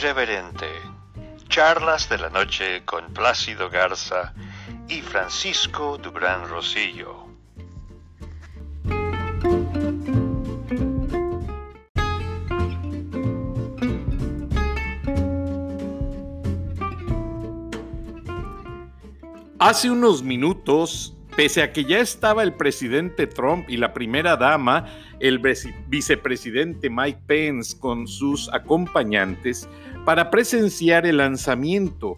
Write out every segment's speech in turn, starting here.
Irreverente. Charlas de la noche con Plácido Garza y Francisco Dubrán Rosillo. Hace unos minutos, pese a que ya estaba el presidente Trump y la primera dama, el vicepresidente Mike Pence con sus acompañantes, para presenciar el lanzamiento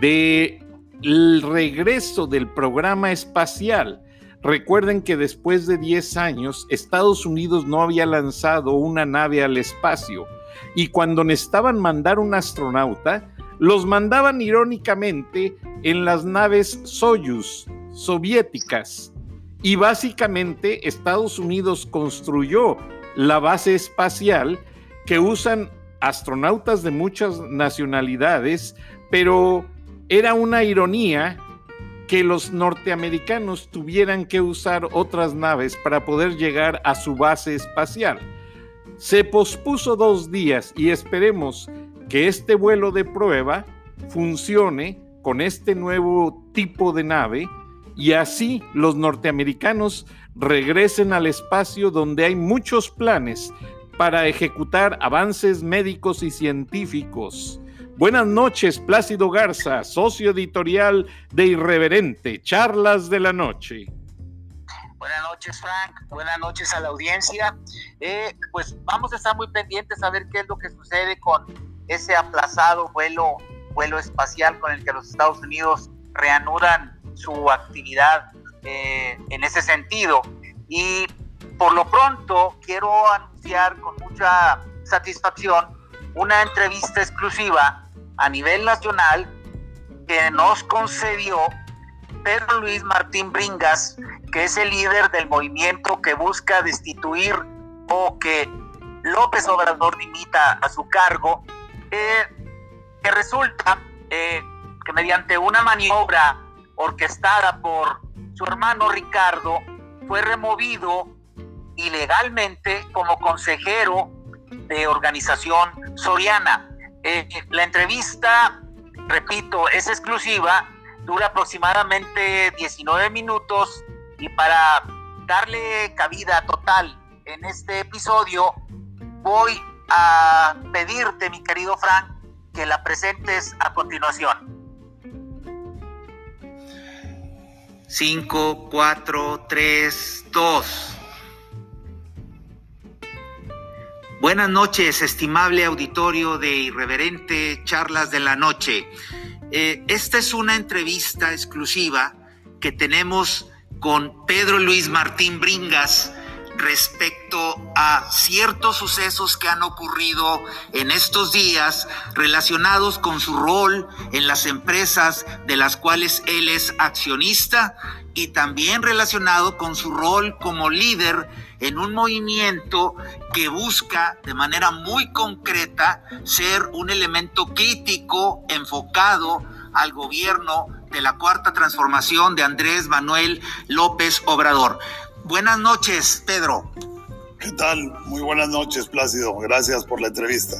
del regreso del programa espacial. Recuerden que después de 10 años, Estados Unidos no había lanzado una nave al espacio y cuando necesitaban mandar un astronauta, los mandaban irónicamente en las naves Soyuz soviéticas. Y básicamente Estados Unidos construyó la base espacial que usan astronautas de muchas nacionalidades, pero era una ironía que los norteamericanos tuvieran que usar otras naves para poder llegar a su base espacial. Se pospuso dos días y esperemos que este vuelo de prueba funcione con este nuevo tipo de nave y así los norteamericanos regresen al espacio donde hay muchos planes para ejecutar avances médicos y científicos. Buenas noches, Plácido Garza, socio editorial de Irreverente, Charlas de la Noche. Buenas noches, Frank. Buenas noches a la audiencia. Eh, pues vamos a estar muy pendientes a ver qué es lo que sucede con ese aplazado vuelo, vuelo espacial con el que los Estados Unidos reanudan su actividad eh, en ese sentido. Y por lo pronto quiero anunciar con mucha satisfacción una entrevista exclusiva a nivel nacional que nos concedió Pedro Luis Martín Bringas, que es el líder del movimiento que busca destituir o que López Obrador dimita a su cargo que resulta eh, que mediante una maniobra orquestada por su hermano Ricardo fue removido ilegalmente como consejero de organización soriana. Eh, la entrevista, repito, es exclusiva, dura aproximadamente 19 minutos y para darle cabida total en este episodio voy a pedirte, mi querido Frank, que la presentes a continuación. 5, 4, 3, 2. Buenas noches, estimable auditorio de Irreverente Charlas de la Noche. Eh, esta es una entrevista exclusiva que tenemos con Pedro Luis Martín Bringas, respecto a ciertos sucesos que han ocurrido en estos días relacionados con su rol en las empresas de las cuales él es accionista y también relacionado con su rol como líder en un movimiento que busca de manera muy concreta ser un elemento crítico enfocado al gobierno de la cuarta transformación de Andrés Manuel López Obrador. Buenas noches, Pedro. ¿Qué tal? Muy buenas noches, Plácido. Gracias por la entrevista.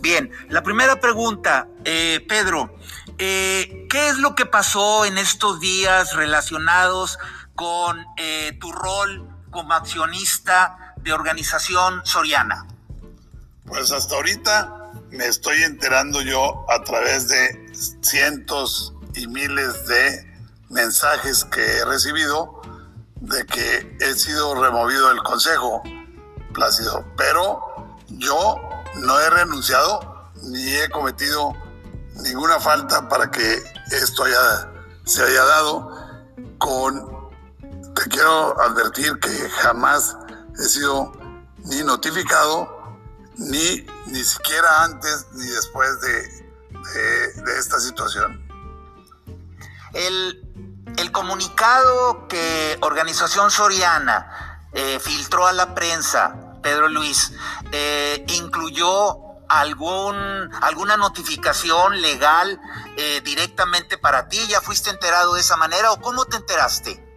Bien, la primera pregunta, eh, Pedro, eh, ¿qué es lo que pasó en estos días relacionados con eh, tu rol como accionista de organización Soriana? Pues hasta ahorita me estoy enterando yo a través de cientos y miles de mensajes que he recibido de que he sido removido del Consejo, Plácido, pero yo no he renunciado ni he cometido ninguna falta para que esto haya, se haya dado con, te quiero advertir que jamás he sido ni notificado, ni, ni siquiera antes ni después de, de esta situación. El, el comunicado que Organización Soriana eh, filtró a la prensa, Pedro Luis, eh, incluyó algún, alguna notificación legal eh, directamente para ti? ¿Ya fuiste enterado de esa manera o cómo te enteraste?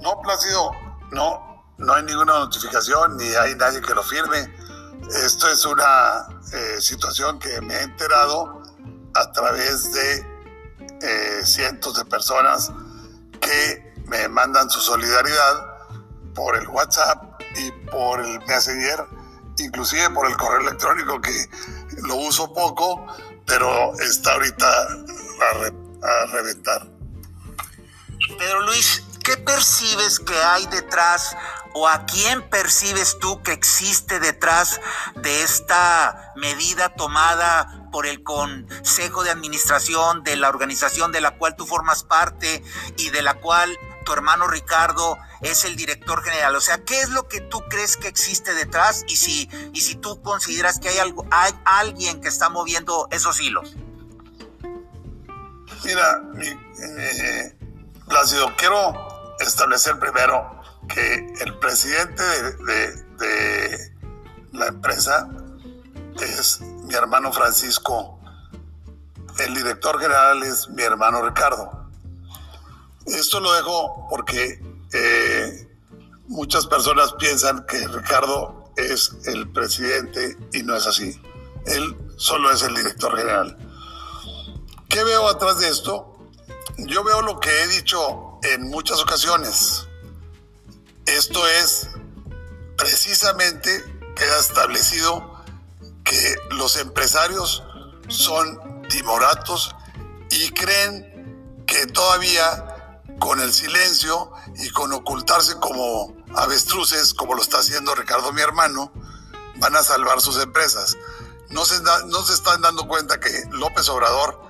No, Plácido, no, no hay ninguna notificación ni hay nadie que lo firme. Esto es una eh, situación que me he enterado a través de eh, cientos de personas que me mandan su solidaridad por el WhatsApp y por el Messenger, inclusive por el correo electrónico que lo uso poco, pero está ahorita a, a reventar. Pedro Luis, ¿qué percibes que hay detrás o a quién percibes tú que existe detrás de esta medida tomada por el Consejo de Administración de la organización de la cual tú formas parte y de la cual tu hermano Ricardo es el director general. O sea, ¿qué es lo que tú crees que existe detrás y si, y si tú consideras que hay, algo, hay alguien que está moviendo esos hilos? Mira, eh, Plácido, quiero establecer primero que el presidente de, la empresa es mi hermano Francisco, el director general es mi hermano Ricardo. Esto lo dejo porque eh, muchas personas piensan que Ricardo es el presidente y no es así. Él solo es el director general. ¿Qué veo atrás de esto? Yo veo lo que he dicho en muchas ocasiones. Esto es precisamente queda establecido que los empresarios son timoratos y creen que todavía con el silencio y con ocultarse como avestruces, como lo está haciendo Ricardo mi hermano, van a salvar sus empresas. No se, no se están dando cuenta que López Obrador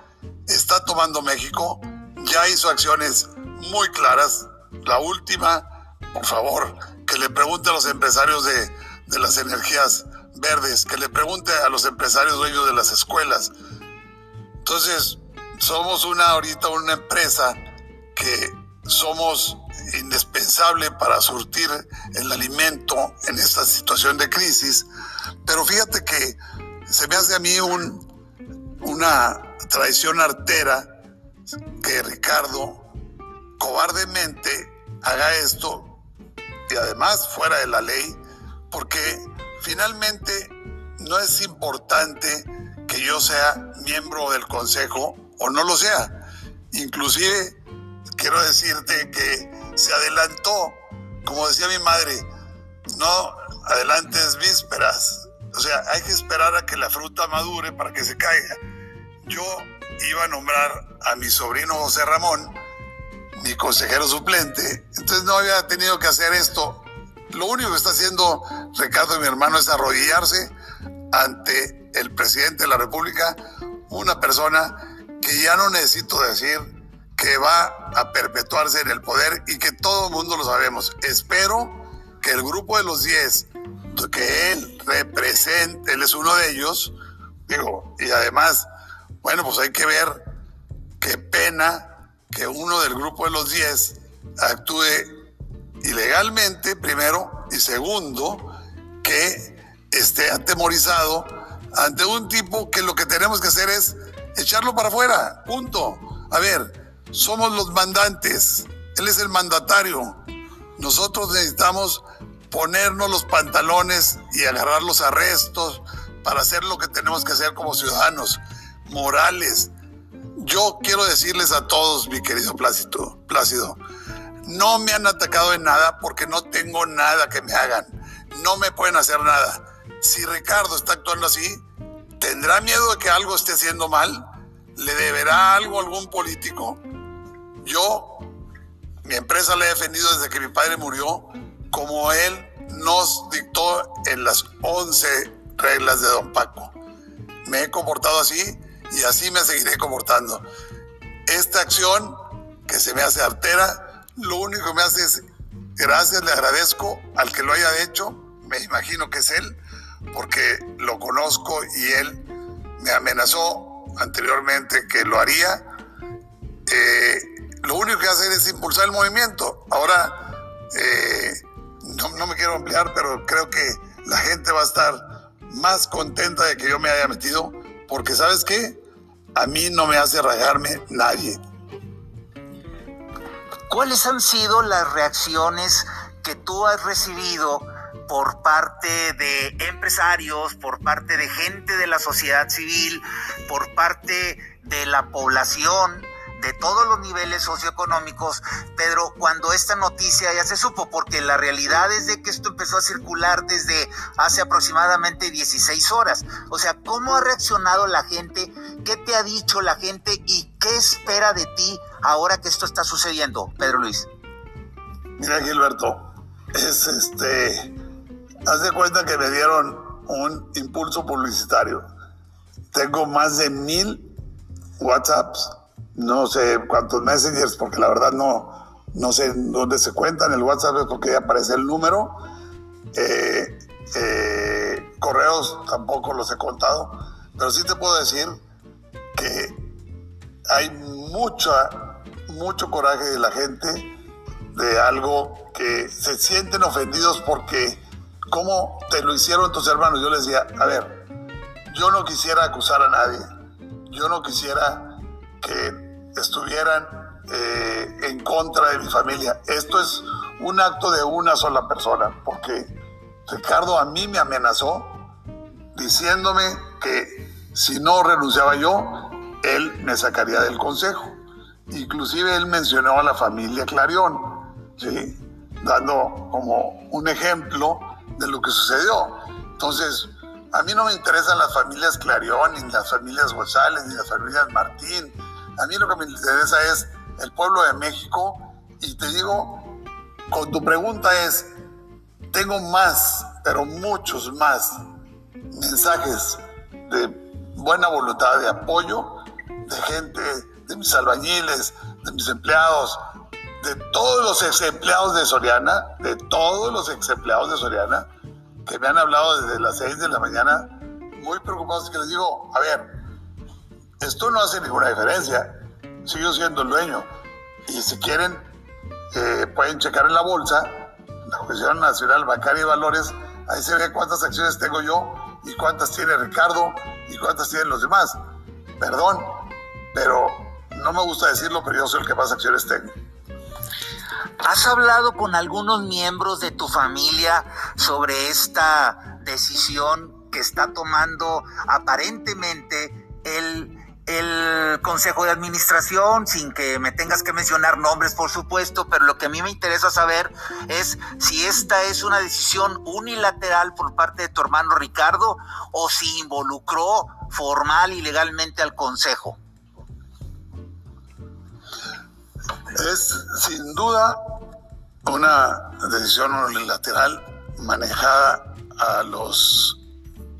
está tomando México, ya hizo acciones muy claras. La última por favor, que le pregunte a los empresarios de, las energías verdes, que le pregunte a los empresarios de las escuelas. Entonces, somos una ahorita una empresa que somos indispensable para surtir el alimento en esta situación de crisis, pero fíjate que se me hace a mí un, una traición artera que Ricardo cobardemente haga esto y además fuera de la ley, porque finalmente no es importante que yo sea miembro del consejo o no lo sea. Inclusive quiero decirte que se adelantó, como decía mi madre, no adelantes vísperas. O sea, hay que esperar a que la fruta madure para que se caiga. Yo iba a nombrar a mi sobrino José Ramón mi consejero suplente, entonces no había tenido que hacer esto. Lo único que está haciendo Ricardo mi hermano es arrodillarse ante el presidente de la República, una persona que ya no necesito decir que va a perpetuarse en el poder y que todo el mundo lo sabemos. Espero que el grupo de los 10, que él represente, él es uno de ellos, digo, y además, bueno, pues hay que ver qué pena que uno del grupo de los 10 actúe ilegalmente, primero, y segundo, que esté atemorizado ante un tipo que lo que tenemos que hacer es echarlo para afuera, punto. A ver, somos los mandantes, él es el mandatario. Nosotros necesitamos ponernos los pantalones y agarrar los arrestos para hacer lo que tenemos que hacer como ciudadanos morales, yo quiero decirles a todos, mi querido Plácido, Plácido, no me han atacado en nada porque no tengo nada que me hagan. No me pueden hacer nada. Si Ricardo está actuando así, ¿tendrá miedo de que algo esté haciendo mal? ¿Le deberá algo a algún político? Yo, mi empresa la he defendido desde que mi padre murió, como él nos dictó en las 11 reglas de Don Paco. Me he comportado así y así me seguiré comportando. Esta acción que se me hace artera, lo único que me hace es gracias, le agradezco al que lo haya hecho, me imagino que es él, porque lo conozco y él me amenazó anteriormente que lo haría. Eh, lo único que hace es impulsar el movimiento. Ahora, eh, no, no me quiero ampliar, pero creo que la gente va a estar más contenta de que yo me haya metido, porque sabes qué, a mí no me hace rayarme nadie. ¿Cuáles han sido las reacciones que tú has recibido por parte de empresarios, por parte de gente de la sociedad civil, por parte de la población, de todos los niveles socioeconómicos, Pedro, cuando esta noticia ya se supo, porque la realidad es de que esto empezó a circular desde hace aproximadamente 16 horas. O sea, ¿cómo ha reaccionado la gente? ¿Qué te ha dicho la gente? ¿Y qué espera de ti ahora que esto está sucediendo, Pedro Luis? Mira, Gilberto, es este, haz de cuenta que me dieron un impulso publicitario. Tengo más de mil WhatsApps no sé cuántos messengers, porque la verdad no, no sé dónde se cuentan. El WhatsApp es porque aparece el número. Eh, eh, correos tampoco los he contado, pero sí te puedo decir que hay mucha, mucho coraje de la gente de algo que se sienten ofendidos porque cómo te lo hicieron tus hermanos. Yo les decía, a ver, yo no quisiera acusar a nadie, yo no quisiera que estuvieran eh, en contra de mi familia. Esto es un acto de una sola persona, porque Ricardo a mí me amenazó diciéndome que si no renunciaba yo, él me sacaría del consejo. Inclusive él mencionó a la familia Clarión, ¿sí? dando como un ejemplo de lo que sucedió. Entonces, a mí no me interesan las familias Clarión, ni las familias González, ni las familias Martín, a mí lo que me interesa es el pueblo de México y te digo, con tu pregunta es, tengo más, pero muchos más mensajes de buena voluntad, de apoyo de gente, de mis albañiles, de mis empleados, de todos los ex empleados de Soriana, de todos los ex empleados de Soriana, que me han hablado desde las 6 de la mañana, muy preocupados, que les digo, a ver, esto no hace ninguna diferencia. Sigo siendo el dueño. Y si quieren, eh, pueden checar en la bolsa, la Comisión Nacional Bancaria y Valores, ahí se ve cuántas acciones tengo yo y cuántas tiene Ricardo y cuántas tienen los demás. Perdón, pero no me gusta decirlo, pero yo soy el que más acciones tengo. ¿Has hablado con algunos miembros de tu familia sobre esta decisión que está tomando aparentemente el el Consejo de Administración, sin que me tengas que mencionar nombres, por supuesto, pero lo que a mí me interesa saber es si esta es una decisión unilateral por parte de tu hermano Ricardo o si involucró formal y legalmente al Consejo. Es sin duda una decisión unilateral manejada a los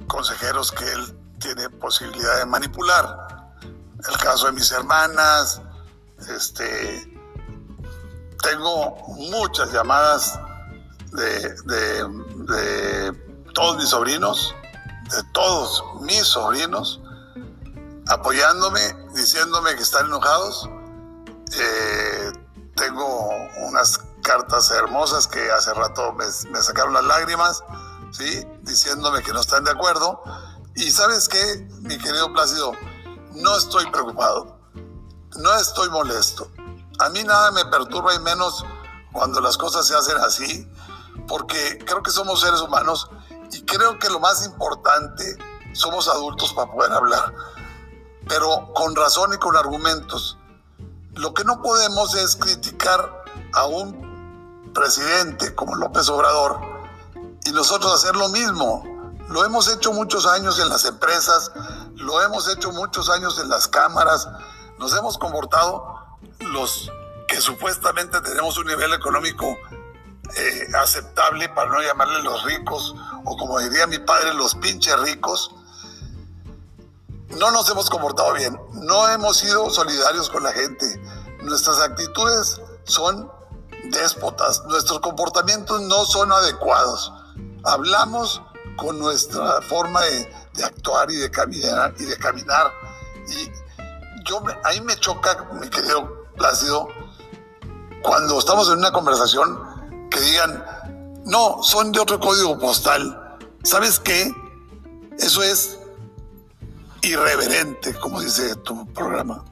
consejeros que él tiene posibilidad de manipular el caso de mis hermanas, este, tengo muchas llamadas de, todos mis sobrinos, de todos mis sobrinos, apoyándome, diciéndome que están enojados. Eh, tengo unas cartas hermosas que hace rato me, me, sacaron las lágrimas, ¿sí? diciéndome que no están de acuerdo. Y sabes qué, mi querido Plácido, no estoy preocupado, no estoy molesto. A mí nada me perturba y menos cuando las cosas se hacen así, porque creo que somos seres humanos y creo que lo más importante, somos adultos para poder hablar, pero con razón y con argumentos. Lo que no podemos es criticar a un presidente como López Obrador y nosotros hacer lo mismo. Lo hemos hecho muchos años en las empresas, lo hemos hecho muchos años en las cámaras, nos hemos comportado los que supuestamente tenemos un nivel económico eh, aceptable, para no llamarle los ricos, o como diría mi padre, los pinches ricos, no nos hemos comportado bien, no hemos sido solidarios con la gente, nuestras actitudes son déspotas, nuestros comportamientos no son adecuados, hablamos con nuestra forma de, actuar y de caminar y de caminar. Y yo ahí me choca, mi querido Plácido, cuando estamos en una conversación que digan, no, son de otro código postal. ¿Sabes qué? Eso es irreverente, como dice tu programa.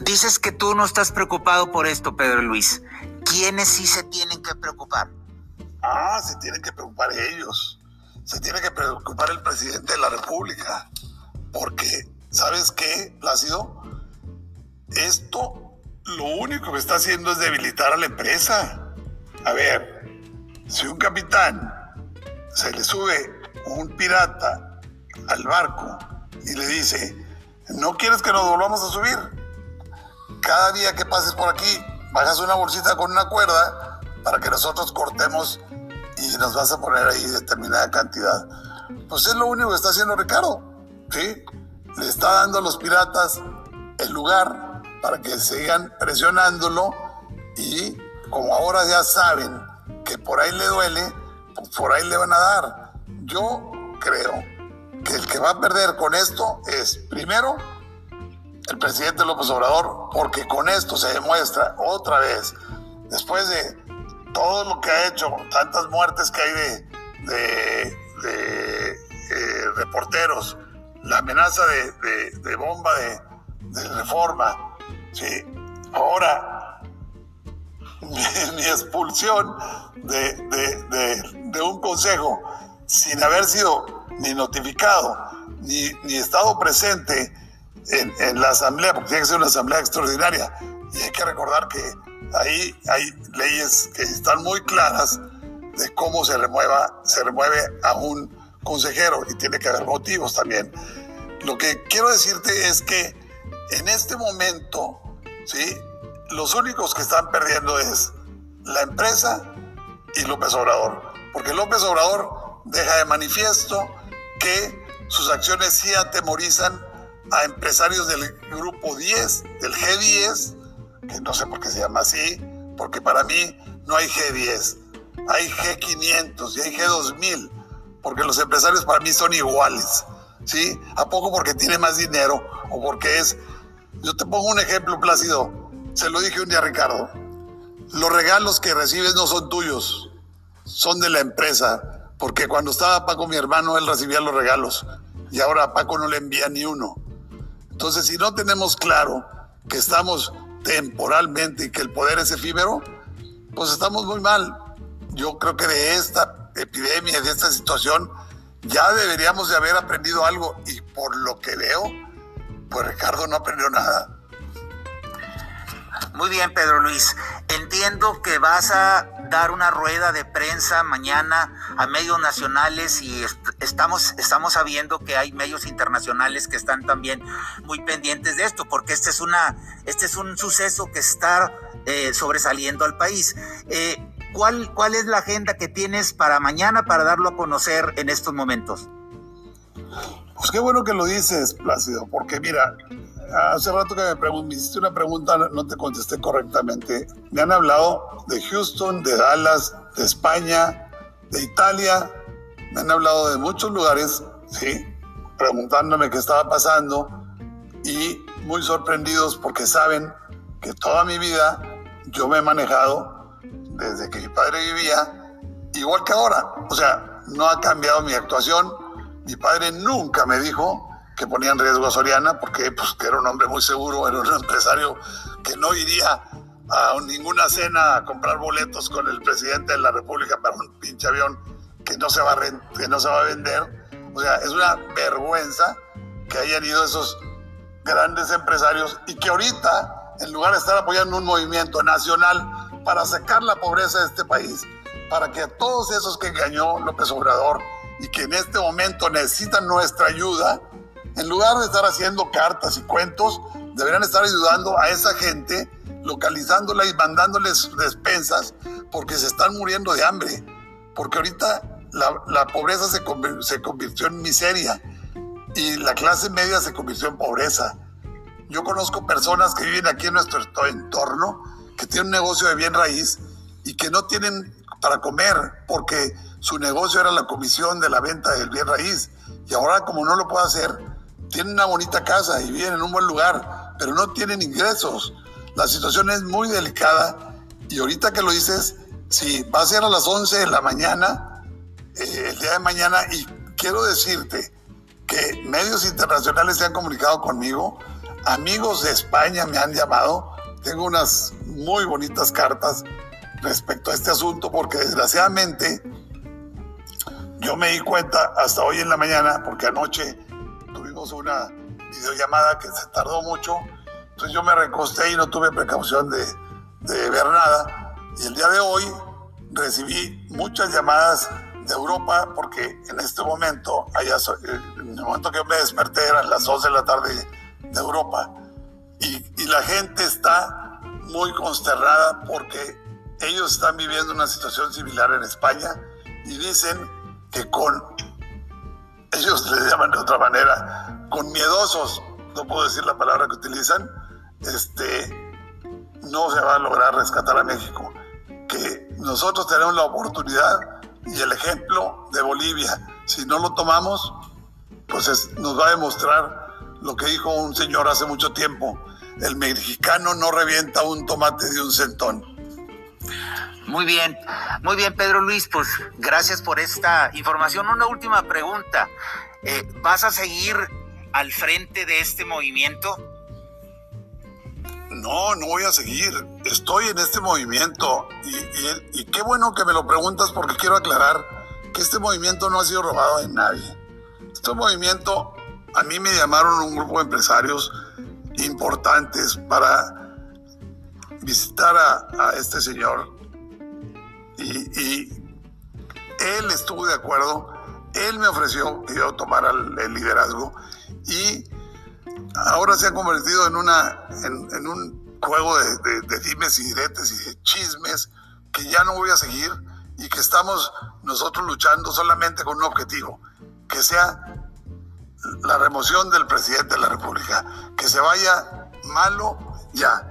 Dices que tú no estás preocupado por esto, Pedro Luis. ¿Quiénes sí se tienen que preocupar? Ah, se tienen que preocupar ellos. Se tiene que preocupar el presidente de la República. Porque, ¿sabes qué, Plácido? Esto lo único que está haciendo es debilitar a la empresa. A ver, si un capitán se le sube un pirata al barco y le dice, ¿no quieres que nos volvamos a subir? Cada día que pases por aquí, bajas una bolsita con una cuerda para que nosotros cortemos y nos vas a poner ahí determinada cantidad. Pues es lo único que está haciendo Ricardo, ¿sí? Le está dando a los piratas el lugar para que sigan presionándolo y como ahora ya saben que por ahí le duele, pues por ahí le van a dar. Yo creo que el que va a perder con esto es, primero, el presidente López Obrador, porque con esto se demuestra otra vez, después de todo lo que ha hecho, tantas muertes que hay de, eh, reporteros, la amenaza de, bomba de, reforma, ¿sí? ahora mi, expulsión de, un consejo sin haber sido ni notificado ni, ni estado presente en, en, la asamblea, porque tiene que ser una asamblea extraordinaria. Y hay que recordar que ahí hay leyes que están muy claras de cómo se remueva, se remueve a un consejero y tiene que haber motivos también. Lo que quiero decirte es que en este momento, ¿sí? los únicos que están perdiendo es la empresa y López Obrador, porque López Obrador deja de manifiesto que sus acciones sí atemorizan a empresarios del grupo 10, del G10, que no sé por qué se llama así, porque para mí no hay G10, hay G500 y hay G2000, porque los empresarios para mí son iguales, ¿sí? ¿A poco porque tiene más dinero o porque es... Yo te pongo un ejemplo, Plácido, se lo dije un día a Ricardo, los regalos que recibes no son tuyos, son de la empresa, porque cuando estaba Paco mi hermano, él recibía los regalos y ahora a Paco no le envía ni uno. Entonces, si no tenemos claro que estamos temporalmente y que el poder es efímero, pues estamos muy mal. Yo creo que de esta epidemia, de esta situación, ya deberíamos de haber aprendido algo y por lo que veo, pues Ricardo no aprendió nada. Muy bien, Pedro Luis. Entiendo que vas a dar una rueda de prensa mañana a medios nacionales y estamos, estamos sabiendo que hay medios internacionales que están también muy pendientes de esto, porque este es, una, este es un suceso que está eh, sobresaliendo al país. Eh, ¿cuál, ¿Cuál es la agenda que tienes para mañana para darlo a conocer en estos momentos? Pues qué bueno que lo dices, Plácido, porque mira, hace rato que me, me, hiciste una pregunta, no te contesté correctamente. Me han hablado de Houston, de Dallas, de España, de Italia. Me han hablado de muchos lugares, ¿sí? Preguntándome qué estaba pasando y muy sorprendidos porque saben que toda mi vida yo me he manejado desde que mi padre vivía igual que ahora. O sea, no ha cambiado mi actuación. Mi padre nunca me dijo que ponía en riesgo a Soriana porque pues, que era un hombre muy seguro, era un empresario que no iría a ninguna cena a comprar boletos con el presidente de la República para un pinche avión que no se va a, que no se va a vender. O sea, es una vergüenza que hayan ido esos grandes empresarios y que ahorita, en lugar de estar apoyando un movimiento nacional para sacar la pobreza de este país, para que todos esos que engañó López Obrador y que en este momento necesitan nuestra ayuda, en lugar de estar haciendo cartas y cuentos, deberían estar ayudando a esa gente, localizándola y mandándoles despensas, porque se están muriendo de hambre. Porque ahorita la, pobreza se, se convirtió en miseria y la clase media se convirtió en pobreza. Yo conozco personas que viven aquí en nuestro entorno, que tienen un negocio de bien raíz y que no tienen para comer porque su negocio era la comisión de la venta del bien raíz. Y ahora como no lo puede hacer, tienen una bonita casa y viven en un buen lugar, pero no tienen ingresos. La situación es muy delicada y ahorita que lo dices, sí, va a ser a las 11 de la mañana, eh, el día de mañana, y quiero decirte que medios internacionales se han comunicado conmigo, amigos de España me han llamado, tengo unas muy bonitas cartas respecto a este asunto, porque desgraciadamente yo me di cuenta hasta hoy en la mañana, porque anoche tuvimos una videollamada que se tardó mucho, entonces yo me recosté y no tuve precaución de, de ver nada. Y el día de hoy recibí muchas llamadas de Europa, porque en este momento, allá, en el momento que me desperté eran las 11 de la tarde de Europa, y, y la gente está muy consternada porque ellos están viviendo una situación similar en España y dicen que con, ellos le llaman de otra manera, con miedosos, no puedo decir la palabra que utilizan, este, no se va a lograr rescatar a México. Que nosotros tenemos la oportunidad y el ejemplo de Bolivia, si no lo tomamos, pues nos va a demostrar lo que dijo un señor hace mucho tiempo, el mexicano no revienta un tomate de un centón. Muy bien, muy bien Pedro Luis, pues gracias por esta información. Una última pregunta, eh, ¿vas a seguir al frente de este movimiento? No, no voy a seguir. Estoy en este movimiento y, y, qué bueno que me lo preguntas porque quiero aclarar que este movimiento no ha sido robado de nadie. Este movimiento, a mí me llamaron un grupo de empresarios importantes para visitar a, este señor y, él estuvo de acuerdo, él me ofreció que yo tomara el, liderazgo y ahora se ha convertido en, una, en, un juego de, de, dimes y diretes y de chismes que ya no voy a seguir y que estamos nosotros luchando solamente con un objetivo, que sea la remoción del presidente de la República. Que se vaya malo ya.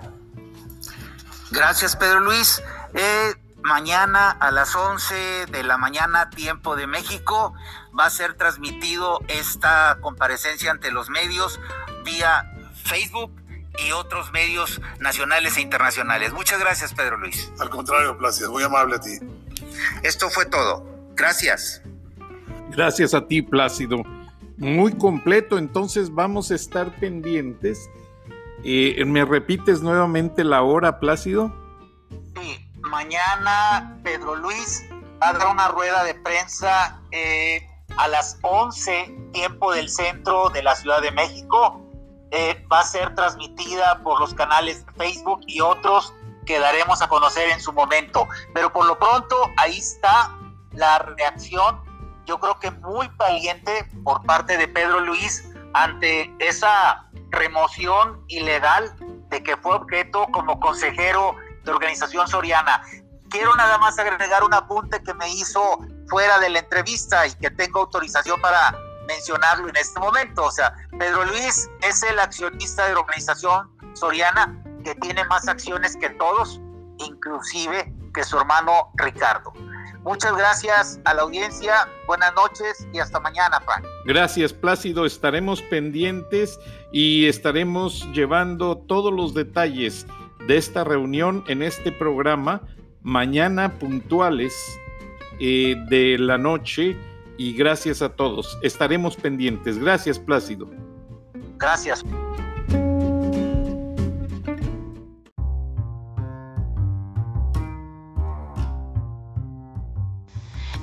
Gracias, Pedro Luis. Eh, mañana a las 11 de la mañana, tiempo de México, va a ser transmitido esta comparecencia ante los medios vía Facebook y otros medios nacionales e internacionales. Muchas gracias, Pedro Luis. Al contrario, Plácido, muy amable a ti. Esto fue todo. Gracias. Gracias a ti, Plácido muy completo, entonces vamos a estar pendientes. Eh, ¿Me repites nuevamente la hora, Plácido? Sí, mañana Pedro Luis habrá una rueda de prensa eh, a las 11, tiempo del centro de la Ciudad de México. Eh, va a ser transmitida por los canales de Facebook y otros que daremos a conocer en su momento. Pero por lo pronto, ahí está la reacción yo creo que muy valiente por parte de Pedro Luis ante esa remoción ilegal de que fue objeto como consejero de organización soriana. Quiero nada más agregar un apunte que me hizo fuera de la entrevista y que tengo autorización para mencionarlo en este momento. O sea, Pedro Luis es el accionista de la organización soriana que tiene más acciones que todos, inclusive que su hermano Ricardo. Muchas gracias a la audiencia, buenas noches y hasta mañana, Frank. Gracias, Plácido. Estaremos pendientes y estaremos llevando todos los detalles de esta reunión en este programa mañana puntuales eh, de la noche y gracias a todos. Estaremos pendientes. Gracias, Plácido. Gracias.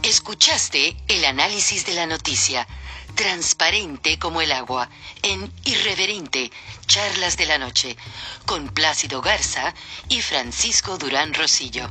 Escuchaste el análisis de la noticia, transparente como el agua, en Irreverente, Charlas de la Noche, con Plácido Garza y Francisco Durán Rosillo.